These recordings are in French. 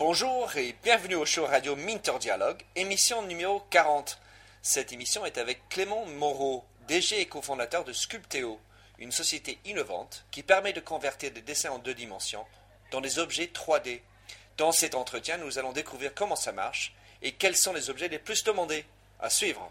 Bonjour et bienvenue au show radio Minter Dialogue, émission numéro 40. Cette émission est avec Clément Moreau, DG et cofondateur de Sculpteo, une société innovante qui permet de convertir des dessins en deux dimensions dans des objets 3D. Dans cet entretien, nous allons découvrir comment ça marche et quels sont les objets les plus demandés. À suivre.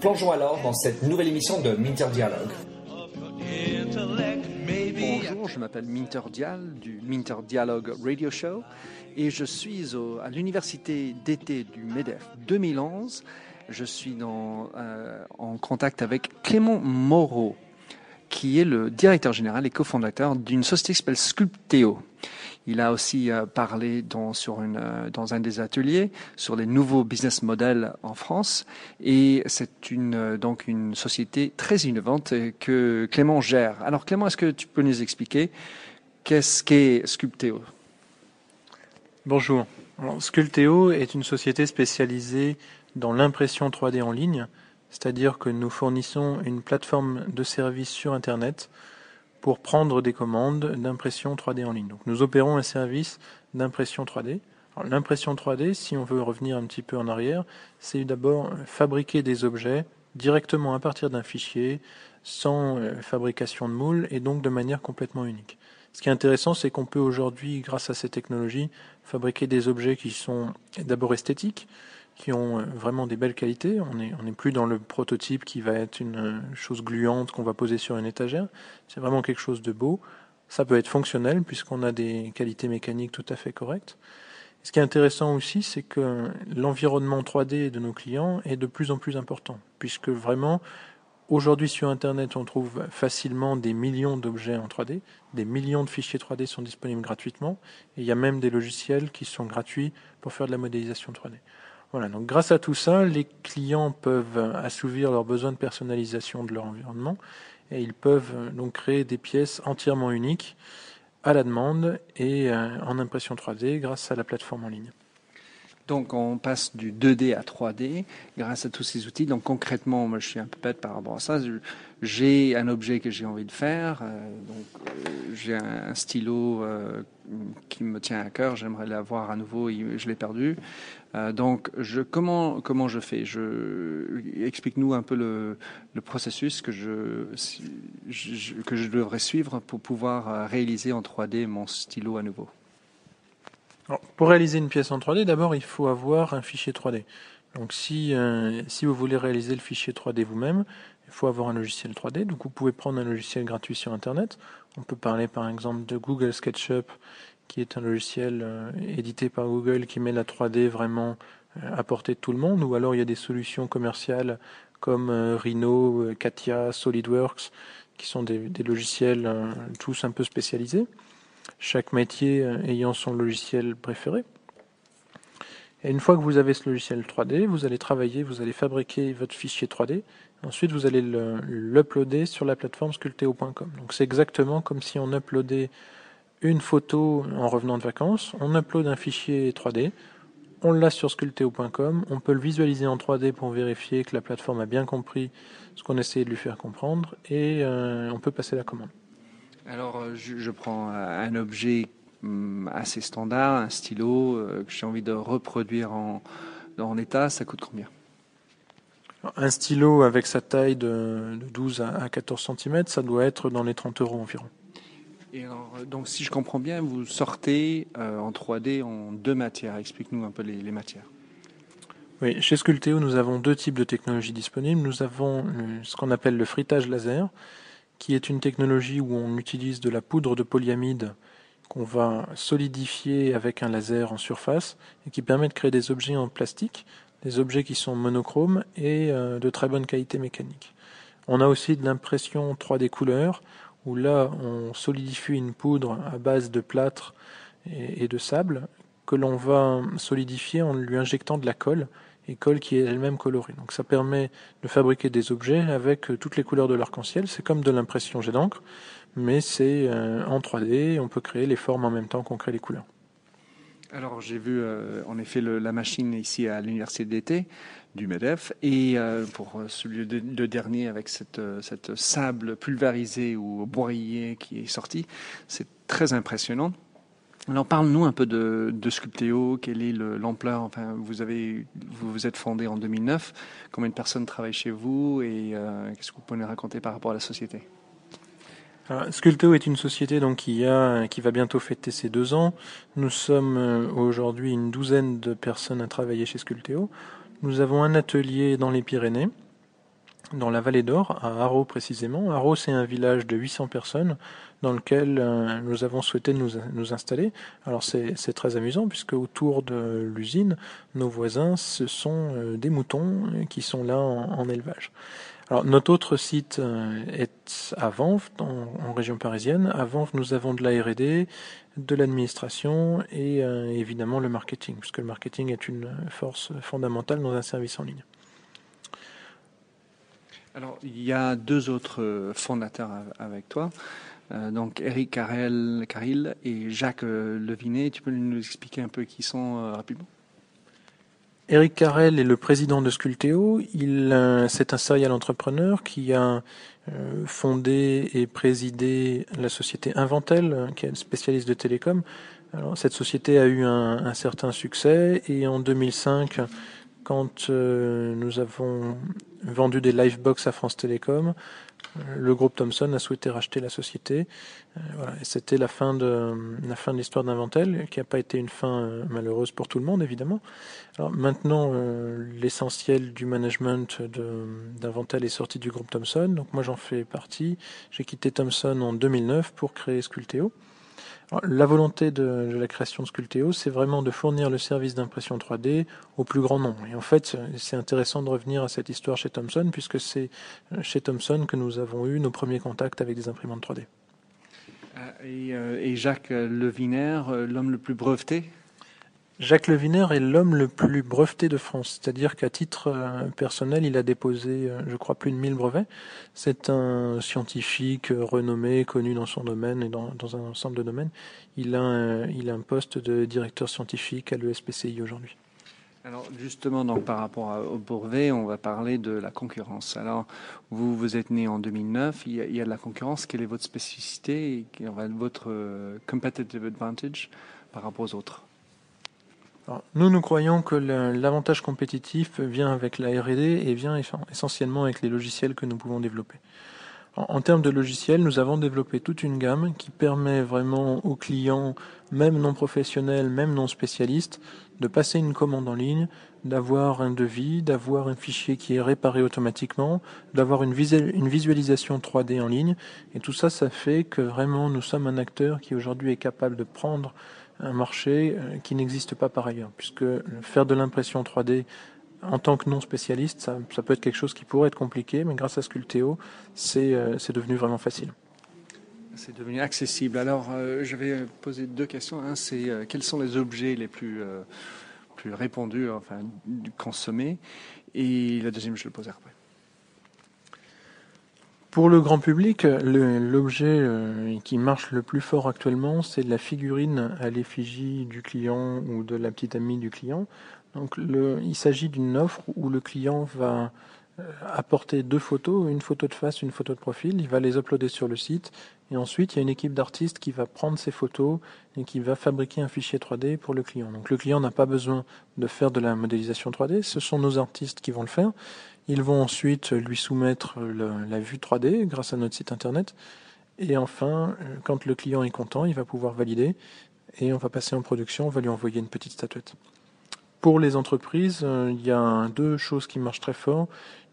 Plongeons alors dans cette nouvelle émission de Minter Dialogue. Bonjour, je m'appelle Minter Dial du Minter Dialogue Radio Show et je suis au- à l'université d'été du MEDEF 2011. Je suis euh, en contact avec Clément Moreau, qui est le directeur général et cofondateur d'une société qui s'appelle Sculpteo. Il a aussi euh, parlé dans, sur une, euh, dans un des ateliers sur les nouveaux business models en France. Et c'est une, euh, donc une société très innovante que Clément gère. Alors Clément, est-ce que tu peux nous expliquer qu'est-ce qu'est Sculpteo? Bonjour. Alors, Sculpteo est une société spécialisée dans l'impression 3D en ligne, c'est-à-dire que nous fournissons une plateforme de service sur Internet pour prendre des commandes d'impression 3D en ligne. Donc, nous opérons un service d'impression 3D. Alors, L'impression 3D, si on veut revenir un petit peu en arrière, c'est d'abord fabriquer des objets directement à partir d'un fichier, sans euh, fabrication de moule et donc de manière complètement unique. Ce qui est intéressant, c'est qu'on peut aujourd'hui, grâce à ces technologies, fabriquer des objets qui sont d'abord esthétiques, qui ont euh, vraiment des belles qualités. On n'est plus dans le prototype qui va être une euh, chose gluante qu'on va poser sur une étagère. C'est vraiment quelque chose de beau. Ça peut être fonctionnel puisqu'on a des qualités mécaniques tout à fait correctes. Ce qui est intéressant aussi, c'est que l'environnement 3D de nos clients est de plus en plus important, puisque vraiment, aujourd'hui sur Internet, on trouve facilement des millions d'objets en 3D, des millions de fichiers 3D sont disponibles gratuitement, et il y a même des logiciels qui sont gratuits pour faire de la modélisation 3D. Voilà, donc grâce à tout ça, les clients peuvent assouvir leurs besoins de personnalisation de leur environnement, et ils peuvent donc créer des pièces entièrement uniques à la demande et euh, en impression 3D grâce à la plateforme en ligne. Donc on passe du 2D à 3D grâce à tous ces outils. Donc concrètement, moi je suis un peu bête par rapport à ça. J'ai un objet que j'ai envie de faire. euh, donc euh, j'ai un, stylo euh, qui me tient à cœur. J'aimerais l'avoir à nouveau. Je l'ai perdu. Euh, donc comment comment je fais? Explique-nous un peu le, processus que je, que je devrais suivre pour pouvoir euh, réaliser en 3D mon stylo à nouveau. Pour réaliser une pièce en 3D, d'abord il faut avoir un fichier 3D. Donc si, euh, si vous voulez réaliser le fichier 3D vous-même, il faut avoir un logiciel 3D. Donc vous pouvez prendre un logiciel gratuit sur Internet. On peut parler par exemple de Google SketchUp, qui est un logiciel euh, édité par Google qui met la 3D vraiment euh, à portée de tout le monde. Ou alors il y a des solutions commerciales comme euh, Rhino, Katia, SolidWorks, qui sont des, logiciels tous un peu spécialisés chaque métier ayant son logiciel préféré. Et une fois que vous avez ce logiciel 3D, vous allez travailler, vous allez fabriquer votre fichier 3D. Ensuite, vous allez le- l'uploader sur la plateforme sculpteo.com. Donc c'est exactement comme si on uploadait une photo en revenant de vacances. On upload un fichier 3D, on l'a sur sculpteo.com, on peut le visualiser en 3D pour vérifier que la plateforme a bien compris ce qu'on essayait de lui faire comprendre et euh, on peut passer la commande. Alors, euh, je, je prends un objet hum, assez standard, un stylo euh, que j'ai envie de reproduire en, en état. Ça coûte combien? Un stylo avec sa taille de, de 12 à à 14 cm, ça doit être dans les 30 euros environ. Donc, si je comprends bien, vous sortez euh, en 3D en deux matières. Explique-nous un peu les, matières. Oui, chez Sculpteo, nous avons deux types de technologies disponibles. Nous avons euh, ce qu'on appelle le frittage laser, qui est une technologie où on utilise de la poudre de polyamide qu'on va solidifier avec un laser en surface et qui permet de créer des objets en plastique, des objets qui sont monochromes et euh, de très bonne qualité mécanique. On a aussi de l'impression 3D couleur, où là, on solidifie une poudre à base de plâtre et, de sable, que l'on va solidifier en lui injectant de la colle, et colle qui est elle-même colorée. Donc ça permet de fabriquer des objets avec toutes les couleurs de l'arc-en-ciel. C'est comme de l'impression jet d'encre, mais c'est euh, en 3D, on peut créer les formes en même temps qu'on crée les couleurs. Alors j'ai vu euh, en effet la machine ici à l'université d'été du MEDEF et euh, pour celui de, dernier avec cette, cette sable pulvérisé ou broyé qui est sorti, c'est très impressionnant. Alors parle-nous un peu de, de Sculpteo, quelle est l'ampleur? Enfin, vous vous vous êtes fondé en 2009. Combien de personnes travaillent chez vous? Et qu'est-ce que vous pouvez nous raconter par rapport à la société? Sculteo est une société donc qui a qui va bientôt fêter ses deux ans. Nous sommes euh, aujourd'hui une douzaine de personnes à travailler chez Sculteo. Nous avons un atelier dans les Pyrénées, dans la vallée d'Or, à Haro précisément. Haro, c'est un village de 800 personnes dans lequel euh, nous avons souhaité nous, nous installer. Alors c'est très amusant puisque autour de l'usine, nos voisins, ce sont euh, des moutons qui sont là en élevage. Alors, notre autre site euh, est à Vanves, en, région parisienne. À Vanves, nous avons de la R&D, de l'administration et euh, évidemment le marketing, puisque le marketing est une force fondamentale dans un service en ligne. Alors, il y a deux autres fondateurs avec toi. Euh, donc Eric Caril et Jacques Levinet. Tu peux nous expliquer un peu qui sont rapidement? Eric Carrel est le président de Sculteo. Il, euh, c'est un serial entrepreneur qui a euh, fondé et présidé la société Inventel, qui est spécialiste de télécom. Cette société a eu un, un certain succès et en 2005, quand euh, nous avons vendu des Livebox à France Télécom, le groupe Thomson a souhaité racheter la société. Euh, c'était la fin de l'histoire d'Inventel, qui n'a pas été une fin euh, malheureuse pour tout le monde, évidemment. Maintenant, euh, l'essentiel du management d'Inventel est sorti du groupe Thomson, donc moi j'en fais partie. J'ai quitté Thomson en 2009 pour créer Sculteo la volonté de, la création de Sculteo, c'est vraiment de fournir le service d'impression 3D au plus grand nombre. Et en fait, c'est intéressant de revenir à cette histoire chez Thomson, puisque c'est chez Thomson que nous avons eu nos premiers contacts avec des imprimantes 3D. Euh, euh, et, Jacques Leviner, euh, l'homme le plus breveté? Jacques Leviner est l'homme le plus breveté de France, c'est-à-dire qu'à titre euh, personnel, il a déposé, euh, je crois, plus de 1000 brevets. C'est un scientifique renommé, connu dans son domaine et dans, un ensemble de domaines. Il a, un, il a un poste de directeur scientifique à l'ESPCI aujourd'hui. Alors justement, donc par rapport au brevet, on va parler de la concurrence. Alors vous, vous êtes né en 2009, il y a, il y a de la concurrence. Quelle est votre spécificité et votre euh, competitive advantage par rapport aux autres? Nous, nous croyons que l'avantage compétitif vient avec la R&D et vient essentiellement avec les logiciels que nous pouvons développer. En, termes de logiciels, nous avons développé toute une gamme qui permet vraiment aux clients, même non professionnels, même non spécialistes, de passer une commande en ligne, d'avoir un devis, d'avoir un fichier qui est réparé automatiquement, d'avoir une, visualisation 3D en ligne. Et tout ça, ça fait que vraiment nous sommes un acteur qui aujourd'hui est capable de prendre un marché euh, qui n'existe pas par ailleurs, puisque faire de l'impression 3D en tant que non spécialiste, ça, peut être quelque chose qui pourrait être compliqué, mais grâce à Sculteo, c'est euh, devenu vraiment facile. C'est devenu accessible. Alors, euh, je vais poser deux questions. Un, c'est quels sont les objets les plus, plus répandus, enfin, consommés? Et la deuxième, je le poserai après. Pour le grand public, l'objet euh, qui marche le plus fort actuellement, c'est la figurine à l'effigie du client ou de la petite amie du client. Donc, il s'agit d'une offre où le client va euh, apporter deux photos, une photo de face, une photo de profil. Il va les uploader sur le site et ensuite il y a une équipe d'artistes qui va prendre ces photos et qui va fabriquer un fichier 3D pour le client. Donc le client n'a pas besoin de faire de la modélisation 3D, ce sont nos artistes qui vont le faire ils vont ensuite lui soumettre la vue 3D grâce à notre site internet. Et enfin, euh, quand le client est content, il va pouvoir valider et on va passer en production, on va lui envoyer une petite statuette. Pour les entreprises, euh, il y a deux choses qui marchent très fort.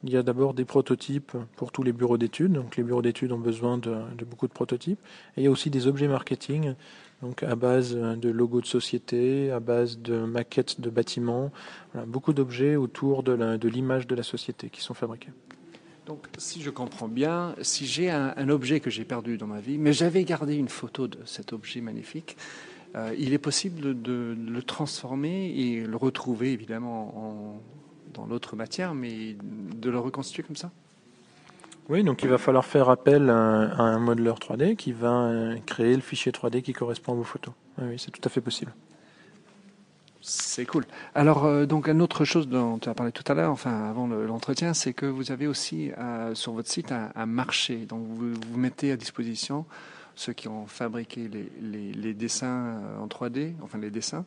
Il y a d'abord des prototypes pour tous les bureaux d'études. Donc les bureaux d'études ont besoin de, de, beaucoup de prototypes. Et il y a aussi des objets marketing donc à base de logos de société, à base de maquettes de bâtiments, beaucoup d'objets autour de l'image de, la société qui sont fabriqués. Donc, si je comprends bien, si j'ai un, objet que j'ai perdu dans ma vie, mais j'avais gardé une photo de cet objet magnifique, euh, il est possible de, le transformer et le retrouver évidemment dans l'autre matière, mais de le reconstituer comme ça? Oui, donc il va falloir faire appel à, un modeleur 3D qui va euh, créer le fichier 3D qui correspond à vos photos. Oui, c'est tout à fait possible. C'est cool. Alors, euh, donc, une autre chose dont tu as parlé tout à l'heure, enfin, avant l'entretien, c'est que vous avez aussi euh, sur votre site un, marché. Donc, vous, mettez à disposition ceux qui ont fabriqué les, dessins en 3D, enfin, les dessins.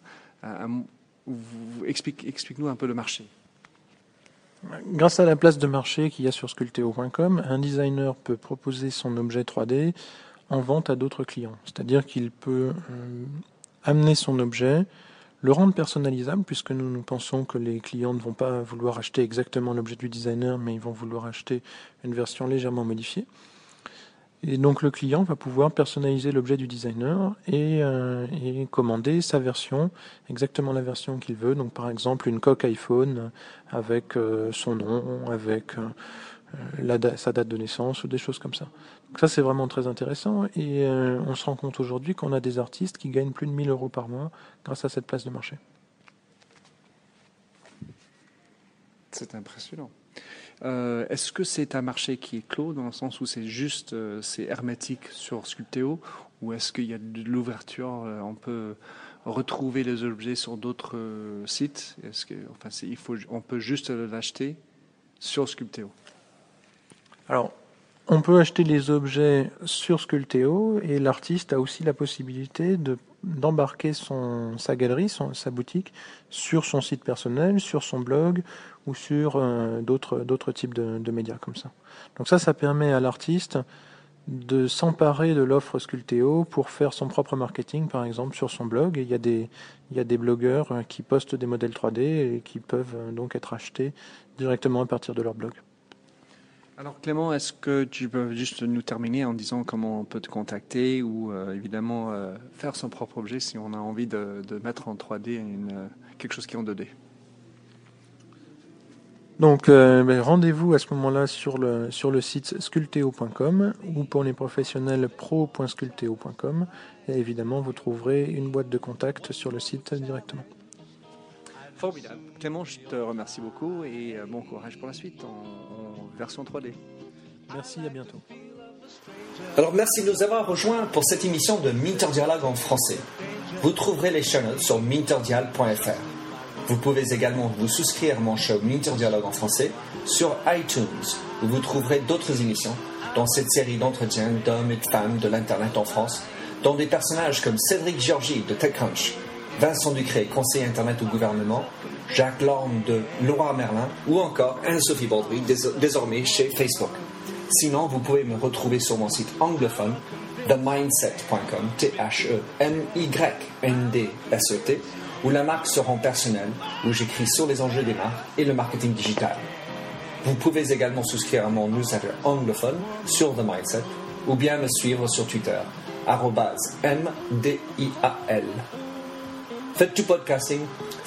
explique, explique-nous un peu le marché. Grâce à la place de marché qu'il y a sur sculpteo.com, un designer peut proposer son objet 3D en vente à d'autres clients. C'est-à-dire qu'il peut euh, amener son objet, le rendre personnalisable, puisque nous, nous pensons que les clients ne vont pas vouloir acheter exactement l'objet du designer, mais ils vont vouloir acheter une version légèrement modifiée. Et donc le client va pouvoir personnaliser l'objet du designer et, euh, commander sa version, exactement la version qu'il veut. Donc par exemple une coque iPhone avec euh, son nom, avec euh, sa date de naissance ou des choses comme ça. Donc ça c'est vraiment très intéressant et on se rend compte aujourd'hui qu'on a des artistes qui gagnent plus de 1000 euros par mois grâce à cette place de marché. C'est impressionnant. Euh, est-ce que c'est un marché qui est clos dans le sens où c'est juste, euh, c'est hermétique sur Sculpteo ou est-ce qu'il y a de l'ouverture euh, On peut retrouver les objets sur d'autres sites? Est-ce que, on peut juste l'acheter sur Sculpteo? Alors, on peut acheter les objets sur Sculpteo et l'artiste a aussi la possibilité de d'embarquer son sa galerie, son, sa boutique sur son site personnel, sur son blog ou sur euh, d'autres d'autres types de, médias comme ça. Donc ça, ça permet à l'artiste de s'emparer de l'offre Sculteo pour faire son propre marketing, par exemple, sur son blog. Il y a des il y a des blogueurs qui postent des modèles 3D et qui peuvent euh, donc être achetés directement à partir de leur blog. Alors Clément, est-ce que tu peux juste nous terminer en disant comment on peut te contacter ou évidemment faire son propre objet si on a envie de, de mettre en 3D une, quelque chose qui est en 2D donc euh, ben, rendez-vous à ce moment-là sur le, sur le site sculteo.com ou pour les professionnels pro.sculteo.com et évidemment vous trouverez une boîte de contact sur le site directement. Formidable. Clément, je te remercie beaucoup et euh, bon courage pour la suite version 3D. Merci, à bientôt. Alors merci de nous avoir rejoints pour cette émission de Minter Dialogue en français. Vous trouverez les chaînes sur minterdial.fr. Vous pouvez également vous souscrire à mon show Minter Dialogue en français sur iTunes, où vous trouverez d'autres émissions dans cette série d'entretiens d'hommes et de femmes de l'Internet en France, dont des personnages comme Cédric Georgie de TechCrunch, Vincent Ducré, conseiller Internet au gouvernement, Jacques Lorme de Laura Merlin ou encore Anne-Sophie Baudry, désormais chez Facebook. Sinon, vous pouvez me retrouver sur mon site anglophone themindset.com, T-H-E-M-Y-N-D-S-E-T, où la marque se rend personnelle, où j'écris sur les enjeux des marques et le marketing digital. Vous pouvez également souscrire à mon newsletter anglophone sur The Mindset ou bien me suivre sur Twitter, MDIAL. Faites du podcasting,